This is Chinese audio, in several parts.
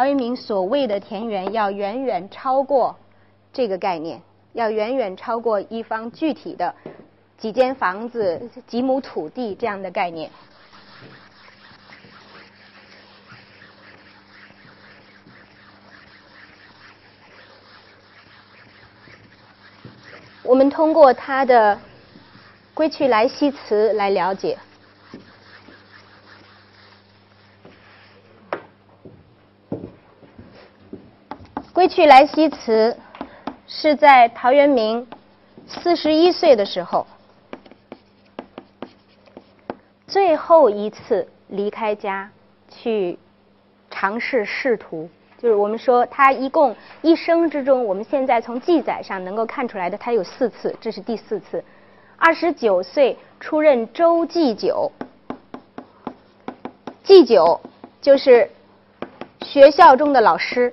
陶渊明所谓的田园要远远超过这个概念，要远远超过一方具体的几间房子、几亩土地这样的概念。我们通过他的《归去来兮辞》来了解。《归去来兮辞》是在陶渊明四十一岁的时候，最后一次离开家去尝试仕途。就是我们说他一共一生之中，我们现在从记载上能够看出来的，他有四次，这是第四次。二十九岁出任州祭酒，祭酒就是学校中的老师。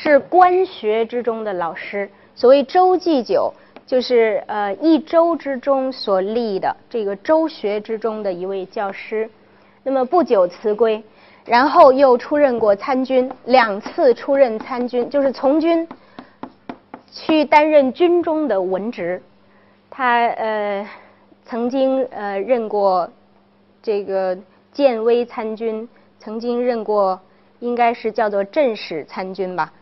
是官学之中的老师，所谓周祭酒，就是呃一周之中所立的这个周学之中的一位教师。那么不久辞归，然后又出任过参军，两次出任参军，就是从军去担任军中的文职。他呃曾经呃任过这个建威参军，曾经任过应该是叫做镇使参军吧。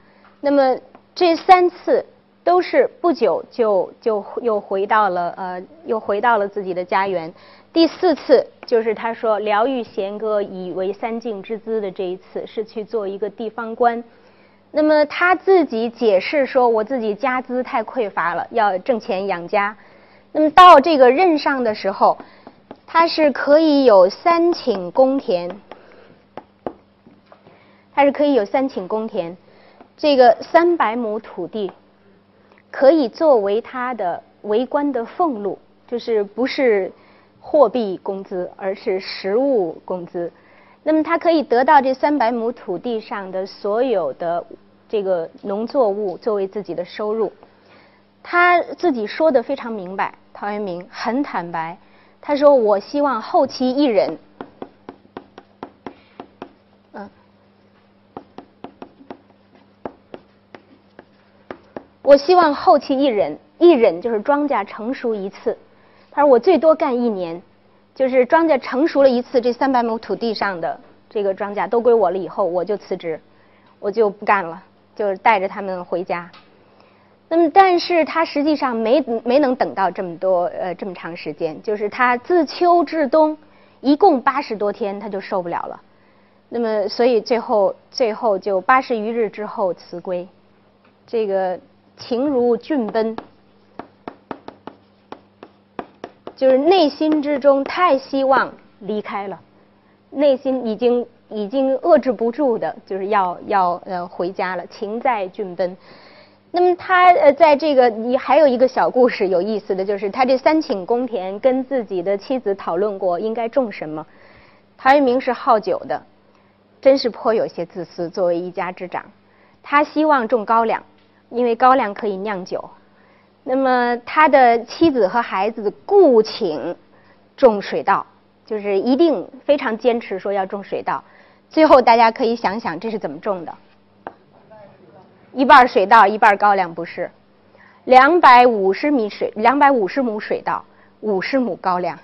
那么这三次都是不久就就又回到了呃又回到了自己的家园。第四次就是他说“疗愈弦歌以为三境之资”的这一次是去做一个地方官。那么他自己解释说：“我自己家资太匮乏了，要挣钱养家。”那么到这个任上的时候，他是可以有三顷公田，他是可以有三顷公田。这个三百亩土地可以作为他的为官的俸禄，就是不是货币工资，而是实物工资。那么他可以得到这三百亩土地上的所有的这个农作物作为自己的收入。他自己说的非常明白，陶渊明很坦白，他说：“我希望后期一人。”我希望后期一忍，一忍就是庄稼成熟一次。他说我最多干一年，就是庄稼成熟了一次，这三百亩土地上的这个庄稼都归我了以后，我就辞职，我就不干了，就是带着他们回家。那么，但是他实际上没没能等到这么多呃这么长时间，就是他自秋至冬一共八十多天，他就受不了了。那么，所以最后最后就八十余日之后辞归，这个。情如峻奔，就是内心之中太希望离开了，内心已经已经遏制不住的，就是要要呃回家了。情在峻奔。那么他呃在这个你还有一个小故事有意思的就是他这三顷公田跟自己的妻子讨论过应该种什么。陶渊明是好酒的，真是颇有些自私。作为一家之长，他希望种高粱。因为高粱可以酿酒，那么他的妻子和孩子故请种水稻，就是一定非常坚持说要种水稻。最后大家可以想想这是怎么种的？一半水稻，一半高粱，不是？两百五十米水，两百五十亩水稻，五十亩高粱，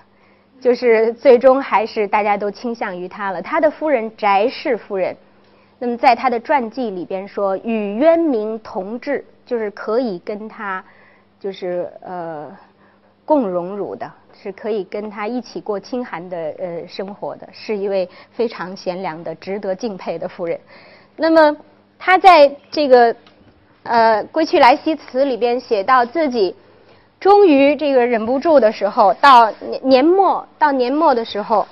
就是最终还是大家都倾向于他了。他的夫人翟氏夫人。那么在他的传记里边说，与渊明同志，就是可以跟他，就是呃共荣辱的，是可以跟他一起过清寒的呃生活的，是一位非常贤良的、值得敬佩的夫人。那么他在这个呃《归去来兮辞》里边写到自己终于这个忍不住的时候，到年末到年末的时候。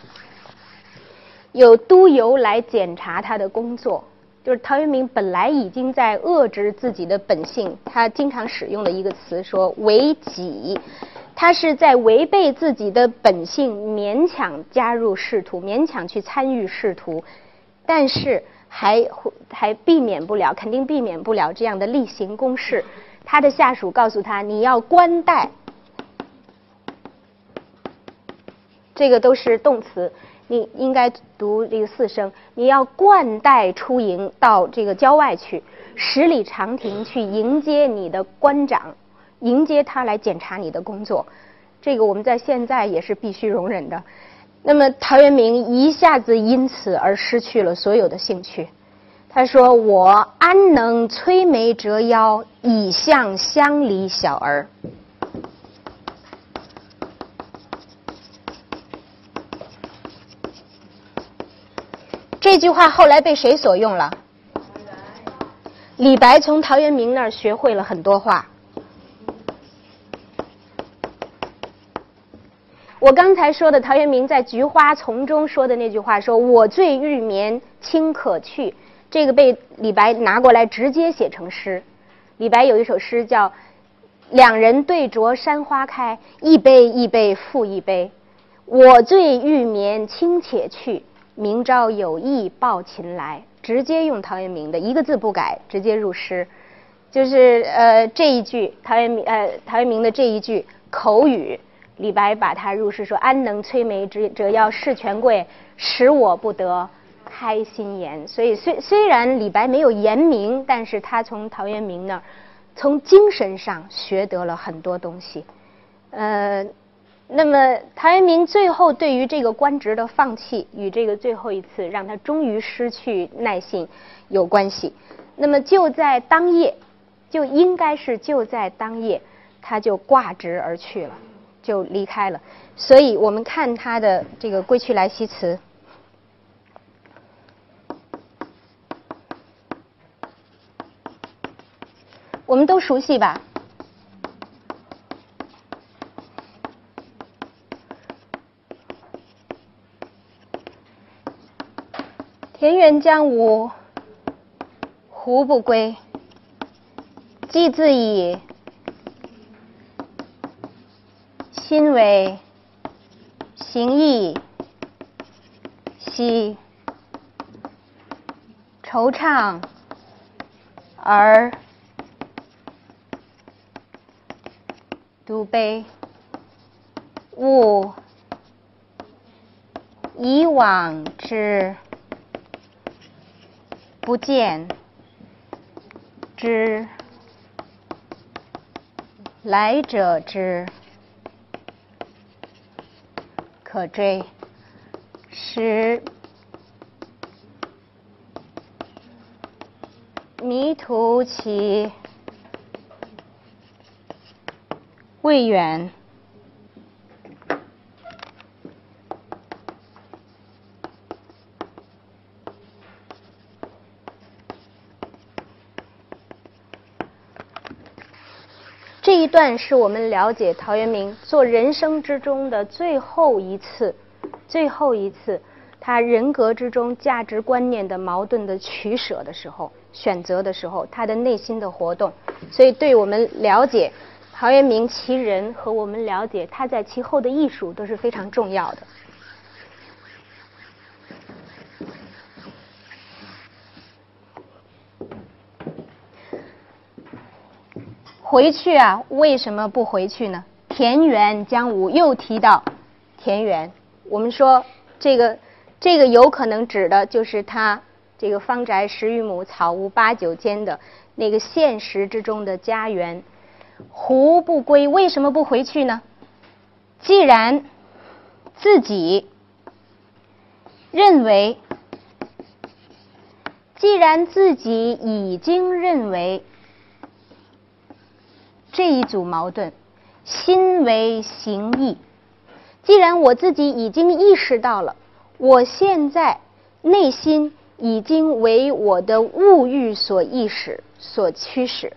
有督邮来检查他的工作，就是陶渊明本来已经在遏制自己的本性，他经常使用的一个词说“违己”，他是在违背自己的本性，勉强加入仕途，勉强去参与仕途，但是还还避免不了，肯定避免不了这样的例行公事。他的下属告诉他：“你要官待。”这个都是动词。你应该读这个四声，你要冠带出营到这个郊外去，十里长亭去迎接你的官长，迎接他来检查你的工作。这个我们在现在也是必须容忍的。那么陶渊明一下子因此而失去了所有的兴趣。他说：“我安能摧眉折腰，以向乡里小儿。”这句话后来被谁所用了？李白从陶渊明那儿学会了很多话。我刚才说的陶渊明在《菊花丛中说的那句话，说我醉欲眠卿可去，这个被李白拿过来直接写成诗。李白有一首诗叫“两人对酌山花开，一杯一杯复一杯。我醉欲眠卿且去，明朝有意抱琴来。”直接用陶渊明的一个字不改，直接入诗。就是呃这一句陶渊明呃陶渊明的这一句口语。李白把他入诗说：“安能摧眉折折腰事权贵，使我不得开心颜。”所以虽虽然李白没有言明，但是他从陶渊明那儿从精神上学得了很多东西。呃，那么陶渊明最后对于这个官职的放弃，与这个最后一次让他终于失去耐性有关系。那么就在当夜，就应该是就在当夜，他就挂职而去了。就离开了，所以我们看他的这个《归去来兮辞》，我们都熟悉吧？田园将芜胡不归？既自以心为形役，兮惆怅而独悲。吾以往之不见，之来者之。可追，使迷途其未远。这一段是我们了解陶渊明做人生之中的最后一次，最后一次他人格之中价值观念的矛盾的取舍的时候，选择的时候，他的内心的活动。所以，对我们了解陶渊明其人和我们了解他在其后的艺术都是非常重要的。回去啊？为什么不回去呢？田园将芜又提到田园，我们说这个这个有可能指的就是他这个方宅十余亩，草屋八九间的那个现实之中的家园。胡不归？为什么不回去呢？既然自己认为，既然自己已经认为。这一组矛盾，心为形役。既然我自己已经意识到了，我现在内心已经为我的物欲所意识、所驱使，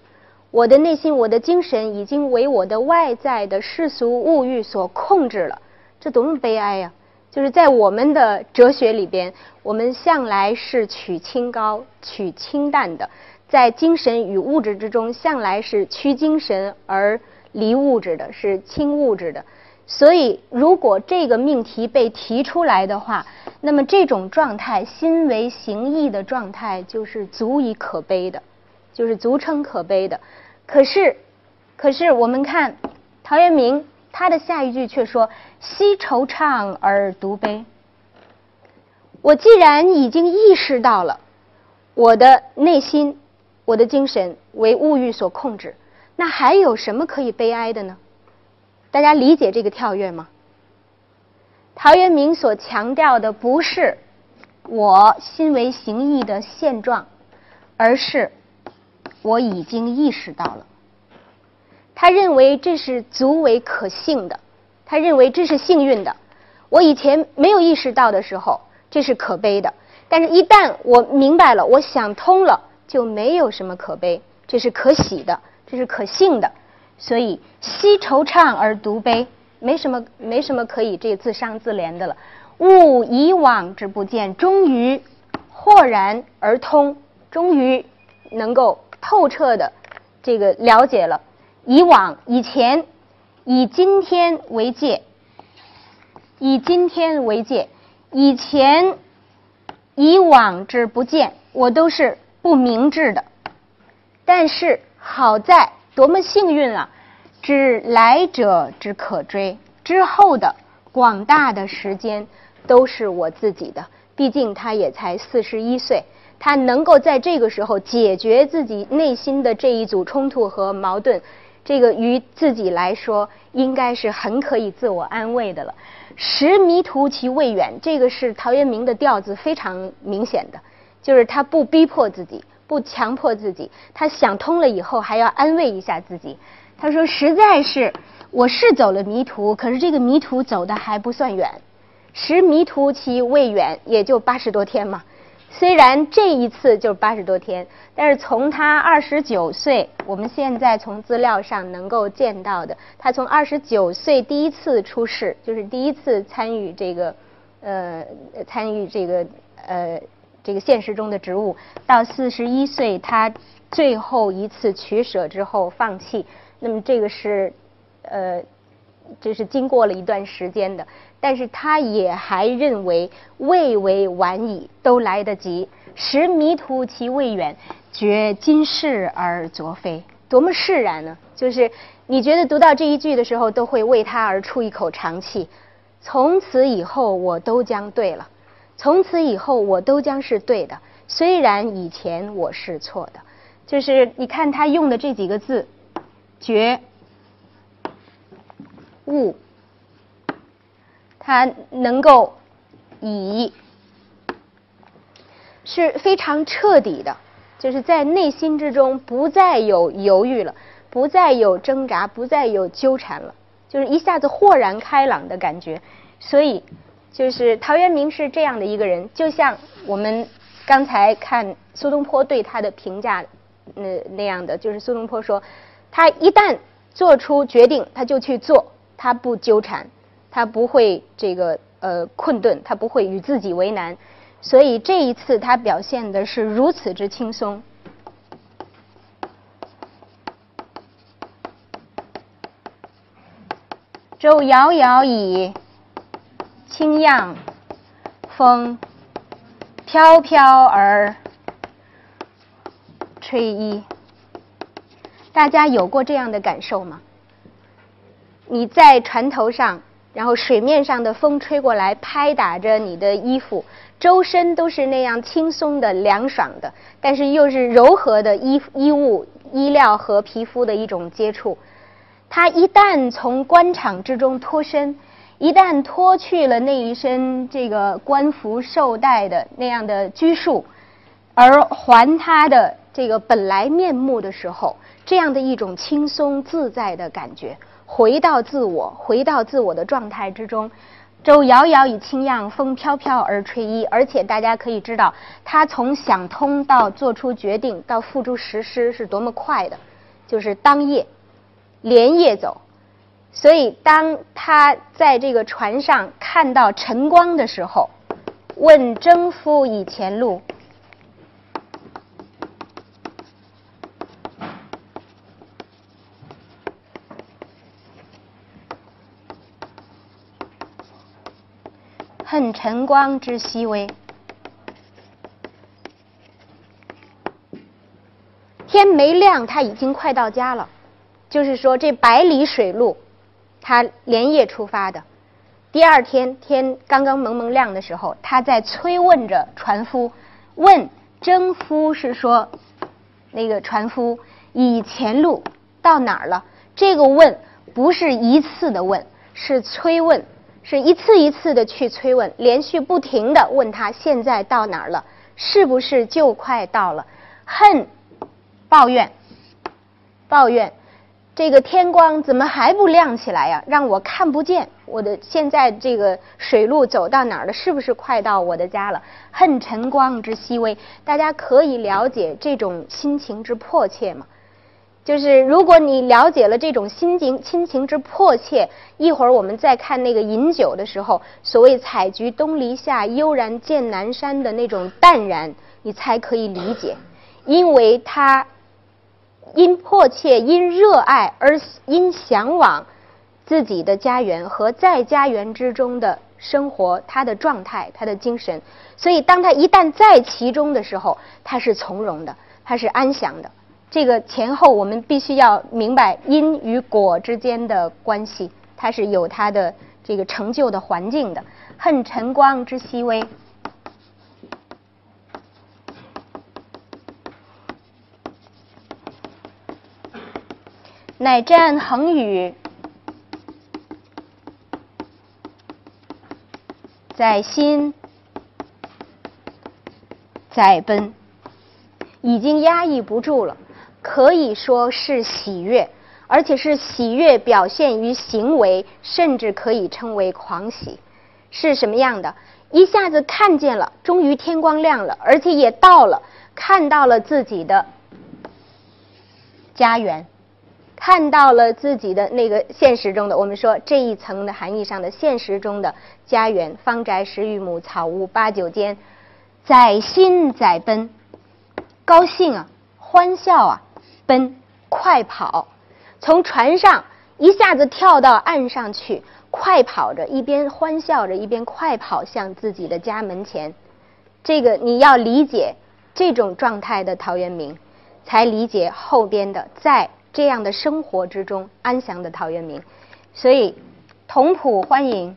我的内心、我的精神已经为我的外在的世俗物欲所控制了。这多么悲哀呀！就是在我们的哲学里边，我们向来是取清高、取清淡的。在精神与物质之中，向来是趋精神而离物质的，是轻物质的。所以，如果这个命题被提出来的话，那么这种状态，心为形役的状态，就是足以可悲的，就是足称可悲的。可是，可是我们看陶渊明，他的下一句却说：“惜惆怅而独悲。”我既然已经意识到了我的内心、我的精神为物欲所控制，那还有什么可以悲哀的呢？大家理解这个跳跃吗？陶渊明所强调的不是我心为形役的现状，而是我已经意识到了。他认为这是足为可幸的，他认为这是幸运的。我以前没有意识到的时候，这是可悲的；但是，一旦我明白了，我想通了，就没有什么可悲，这是可喜的，这是可幸的。所以，惜惆怅而独悲，没什么，没什么可以这自伤自怜的了。悟以往之不见，终于豁然而通，终于能够透彻的这个了解了。以往以前，以今天为界，以今天为界，以前以往之不见，我都是不明智的。但是好在多么幸运啊！知来者之可追，之后的广大的时间都是我自己的。毕竟他也才四十一岁，他能够在这个时候解决自己内心的这一组冲突和矛盾。这个于自己来说，应该是很可以自我安慰的了。识迷途其未远，这个是陶渊明的调子非常明显的，就是他不逼迫自己，不强迫自己，他想通了以后还要安慰一下自己。他说：“实在是，我是走了迷途，可是这个迷途走的还不算远。识迷途其未远，也就八十多天嘛。”虽然这一次就八十多天，但是从他二十九岁，我们现在从资料上能够见到的，他从二十九岁第一次出世，就是第一次参与这个，呃，参与这个呃这个现实中的职务，到四十一岁他最后一次取舍之后放弃，那么这个是，呃。这是经过了一段时间的，但是他也还认为未为晚矣，都来得及。识迷途其未远，觉今是而昨非，多么释然呢？就是你觉得读到这一句的时候，都会为他而出一口长气。从此以后，我都将对了；从此以后，我都将是对的。虽然以前我是错的，就是你看他用的这几个字，觉。悟，他能够以是非常彻底的，就是在内心之中不再有犹豫了，不再有挣扎，不再有纠缠了，就是一下子豁然开朗的感觉。所以，就是陶渊明是这样的一个人，就像我们刚才看苏东坡对他的评价那那样的，就是苏东坡说，他一旦做出决定，他就去做。他不纠缠，他不会这个呃困顿，他不会与自己为难，所以这一次他表现的是如此之轻松。舟遥遥以轻漾，风飘飘而吹衣。大家有过这样的感受吗？你在船头上，然后水面上的风吹过来，拍打着你的衣服，周身都是那样轻松的、凉爽的，但是又是柔和的衣衣物、衣料和皮肤的一种接触。他一旦从官场之中脱身，一旦脱去了那一身这个官服绶带的那样的拘束，而还他的这个本来面目的时候，这样的一种轻松自在的感觉。回到自我，回到自我的状态之中。舟遥遥以轻漾，风飘飘而吹衣。而且大家可以知道，他从想通到做出决定到付诸实施是多么快的，就是当夜连夜走。所以当他在这个船上看到晨光的时候，问征夫以前路。恨晨光之熹微，天没亮，他已经快到家了。就是说，这百里水路，他连夜出发的，第二天天刚刚蒙蒙亮的时候，他在催问着船夫，问征夫是说，那个船夫以前路到哪儿了？这个问不是一次的问，是催问，是一次一次的去催问，连续不停的问他现在到哪儿了，是不是就快到了？恨，抱怨，抱怨。这个天光怎么还不亮起来呀？让我看不见我的现在这个水路走到哪儿了？是不是快到我的家了？恨晨光之熹微，大家可以了解这种心情之迫切吗？就是如果你了解了这种心情亲情之迫切，一会儿我们再看那个饮酒的时候，所谓“采菊东篱下，悠然见南山”的那种淡然，你才可以理解，因为他。因迫切、因热爱而因向往自己的家园和在家园之中的生活，他的状态、他的精神，所以当他一旦在其中的时候，他是从容的，他是安详的。这个前后我们必须要明白因与果之间的关系，它是有它的这个成就的环境的。恨晨光之熹微。乃战恒宇，在心，在奔，已经压抑不住了，可以说是喜悦，而且是喜悦表现于行为，甚至可以称为狂喜。是什么样的？一下子看见了，终于天光亮了，而且也到了，看到了自己的家园。看到了自己的那个现实中的，我们说这一层的含义上的现实中的家园，方宅十余亩，草屋八九间，载心载奔，高兴啊，欢笑啊，奔，快跑，从船上一下子跳到岸上去，快跑着，一边欢笑着，一边快跑向自己的家门前。这个你要理解这种状态的陶渊明，才理解后边的在。这样的生活之中安详的陶渊明，所以同谱欢迎。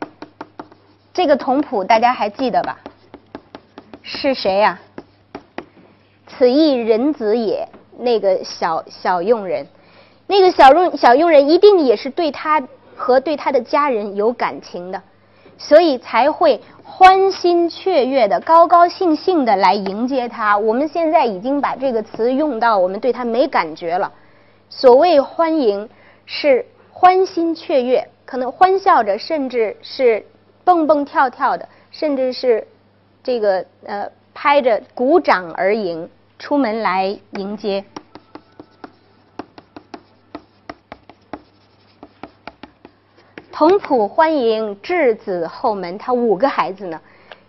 这个同谱大家还记得吧？是谁呀？此亦人子也。那个小小佣人，那个小佣小佣人一定也是对他和对他的家人有感情的，所以才会欢欣雀跃的、高高兴兴的来迎接他。我们现在已经把这个词用到我们对他没感觉了。所谓欢迎，是欢欣雀跃，可能欢笑着，甚至是蹦蹦跳跳的，甚至是这个呃拍着鼓掌而迎，出门来迎接。同谱欢迎稚子后门，他五个孩子呢，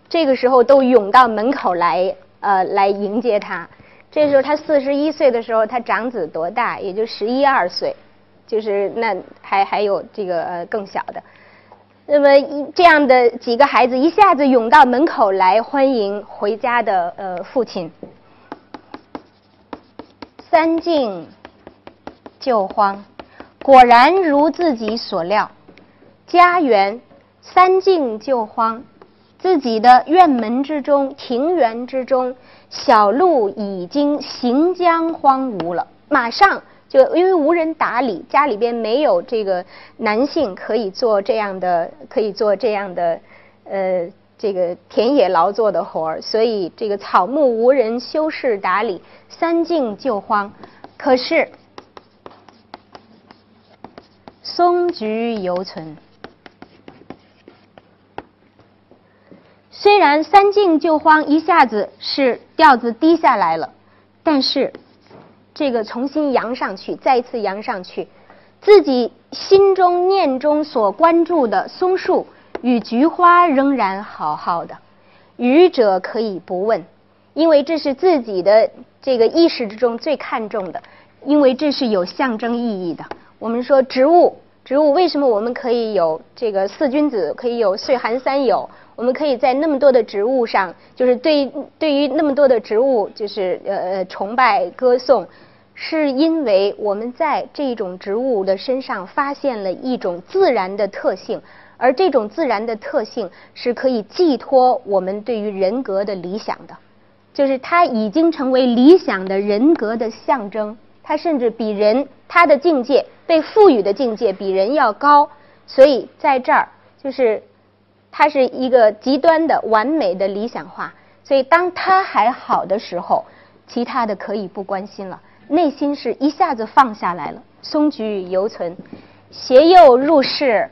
这个时候都涌到门口来，呃，来迎接他。这时候他四十一岁的时候，他长子多大？也就十一二岁，就是那还还有这个呃更小的。那么这样的几个孩子一下子涌到门口来欢迎回家的呃父亲。三敬就慌，果然如自己所料，家园三敬就慌，自己的院门之中，庭园之中。小路已经行将荒芜了，马上就因为无人打理，家里边没有这个男性可以做这样的，可以做这样的，呃，这个田野劳作的活儿，所以这个草木无人修饰打理，三径就荒。可是松菊犹存。虽然三进就慌，一下子是调子低下来了，但是这个重新扬上去，再一次扬上去，自己心中念中所关注的松树与菊花仍然好好的。愚者可以不问，因为这是自己的这个意识之中最看重的，因为这是有象征意义的。我们说植物，植物为什么我们可以有这个四君子，可以有岁寒三友？我们可以在那么多的植物上，就是对对于那么多的植物，就是呃崇拜歌颂，是因为我们在这种植物的身上发现了一种自然的特性，而这种自然的特性是可以寄托我们对于人格的理想的，就是它已经成为理想的人格的象征。它甚至比人，它的境界被赋予的境界比人要高，所以在这儿就是它是一个极端的完美的理想化。所以当他还好的时候，其他的可以不关心了。内心是一下子放下来了，松菊犹存，携幼入室。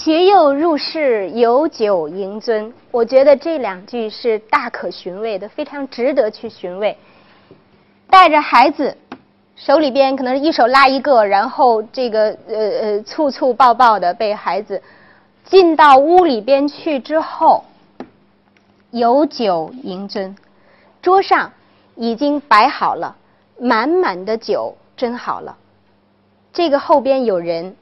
携是，有酒迎尊。我觉得这两句是大可寻味的，非常值得去寻味。带着孩子，手里边可能一手拉一个，然后这个呃呃簇簇抱抱的被孩子进到屋里边去之后，有酒迎尊，桌上已经摆好了满满的酒，斟好了。这个后边有人。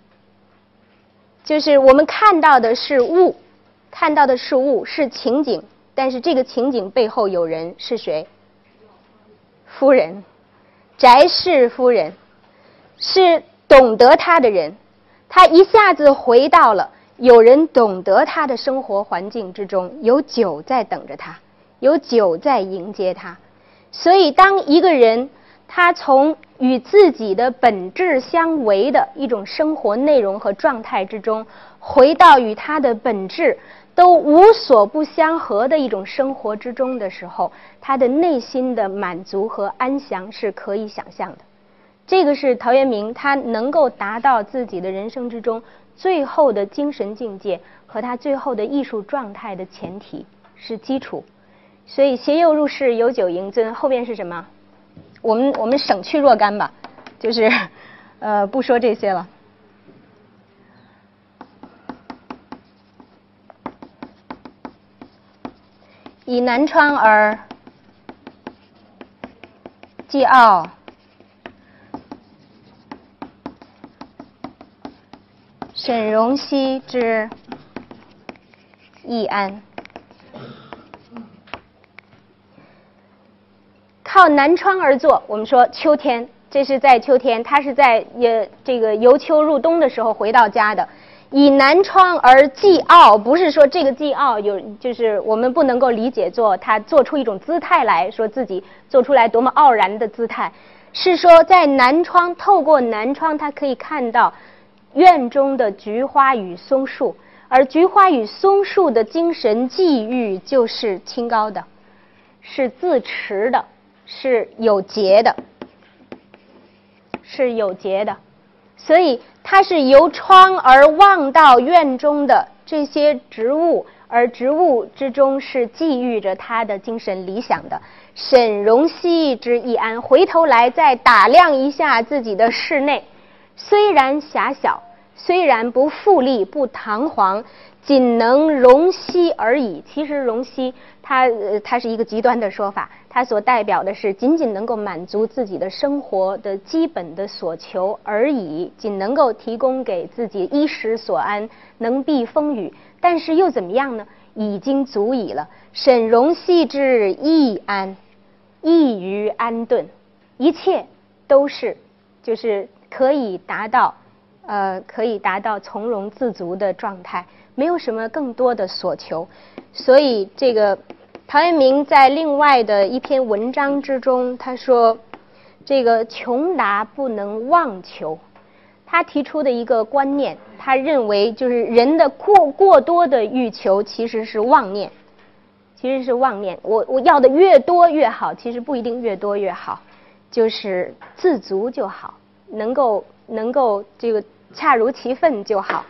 就是我们看到的是物，看到的是物是情景，但是这个情景背后有人是谁？夫人，翟氏夫人，是懂得他的人，他一下子回到了有人懂得他的生活环境之中，有酒在等着他，有酒在迎接他，所以当一个人。他从与自己的本质相违的一种生活内容和状态之中，回到与他的本质都无所不相合的一种生活之中的时候，他的内心的满足和安详是可以想象的。这个是陶渊明他能够达到自己的人生之中最后的精神境界和他最后的艺术状态的前提是基础。所以携幼入室，有酒迎尊，后边是什么？我们我们省去若干吧，就是，呃，不说这些了。以南窗而继傲，沈荣熙之易安。南窗而坐，我们说秋天，这是在秋天，他是在也这个由秋入冬的时候回到家的。以南窗而寄傲，不是说这个寄傲有，就是我们不能够理解做他做出一种姿态来说自己做出来多么傲然的姿态，是说在南窗透过南窗，他可以看到院中的菊花与松树，而菊花与松树的精神际遇就是清高的，是自持的。是有节的，是有节的，所以它是由窗而望到院中的这些植物，而植物之中是寄寓着他的精神理想的。沈荣熙之易安，回头来再打量一下自己的室内，虽然狭小，虽然不富丽不堂皇，仅能容膝而已。其实容膝。它呃，它是一个极端的说法，它所代表的是仅仅能够满足自己的生活的基本的所求而已，仅能够提供给自己衣食所安，能避风雨。但是又怎么样呢？已经足以了。沈荣细致易安，易于安顿，一切都是就是可以达到呃，可以达到从容自足的状态，没有什么更多的所求。所以这个。陶渊明在另外的一篇文章之中，他说：“这个穷达不能妄求。”他提出的一个观念，他认为就是人的过过多的欲求其实是妄念，其实是妄念。我我要的越多越好，其实不一定越多越好，就是自足就好，能够能够这个恰如其分就好。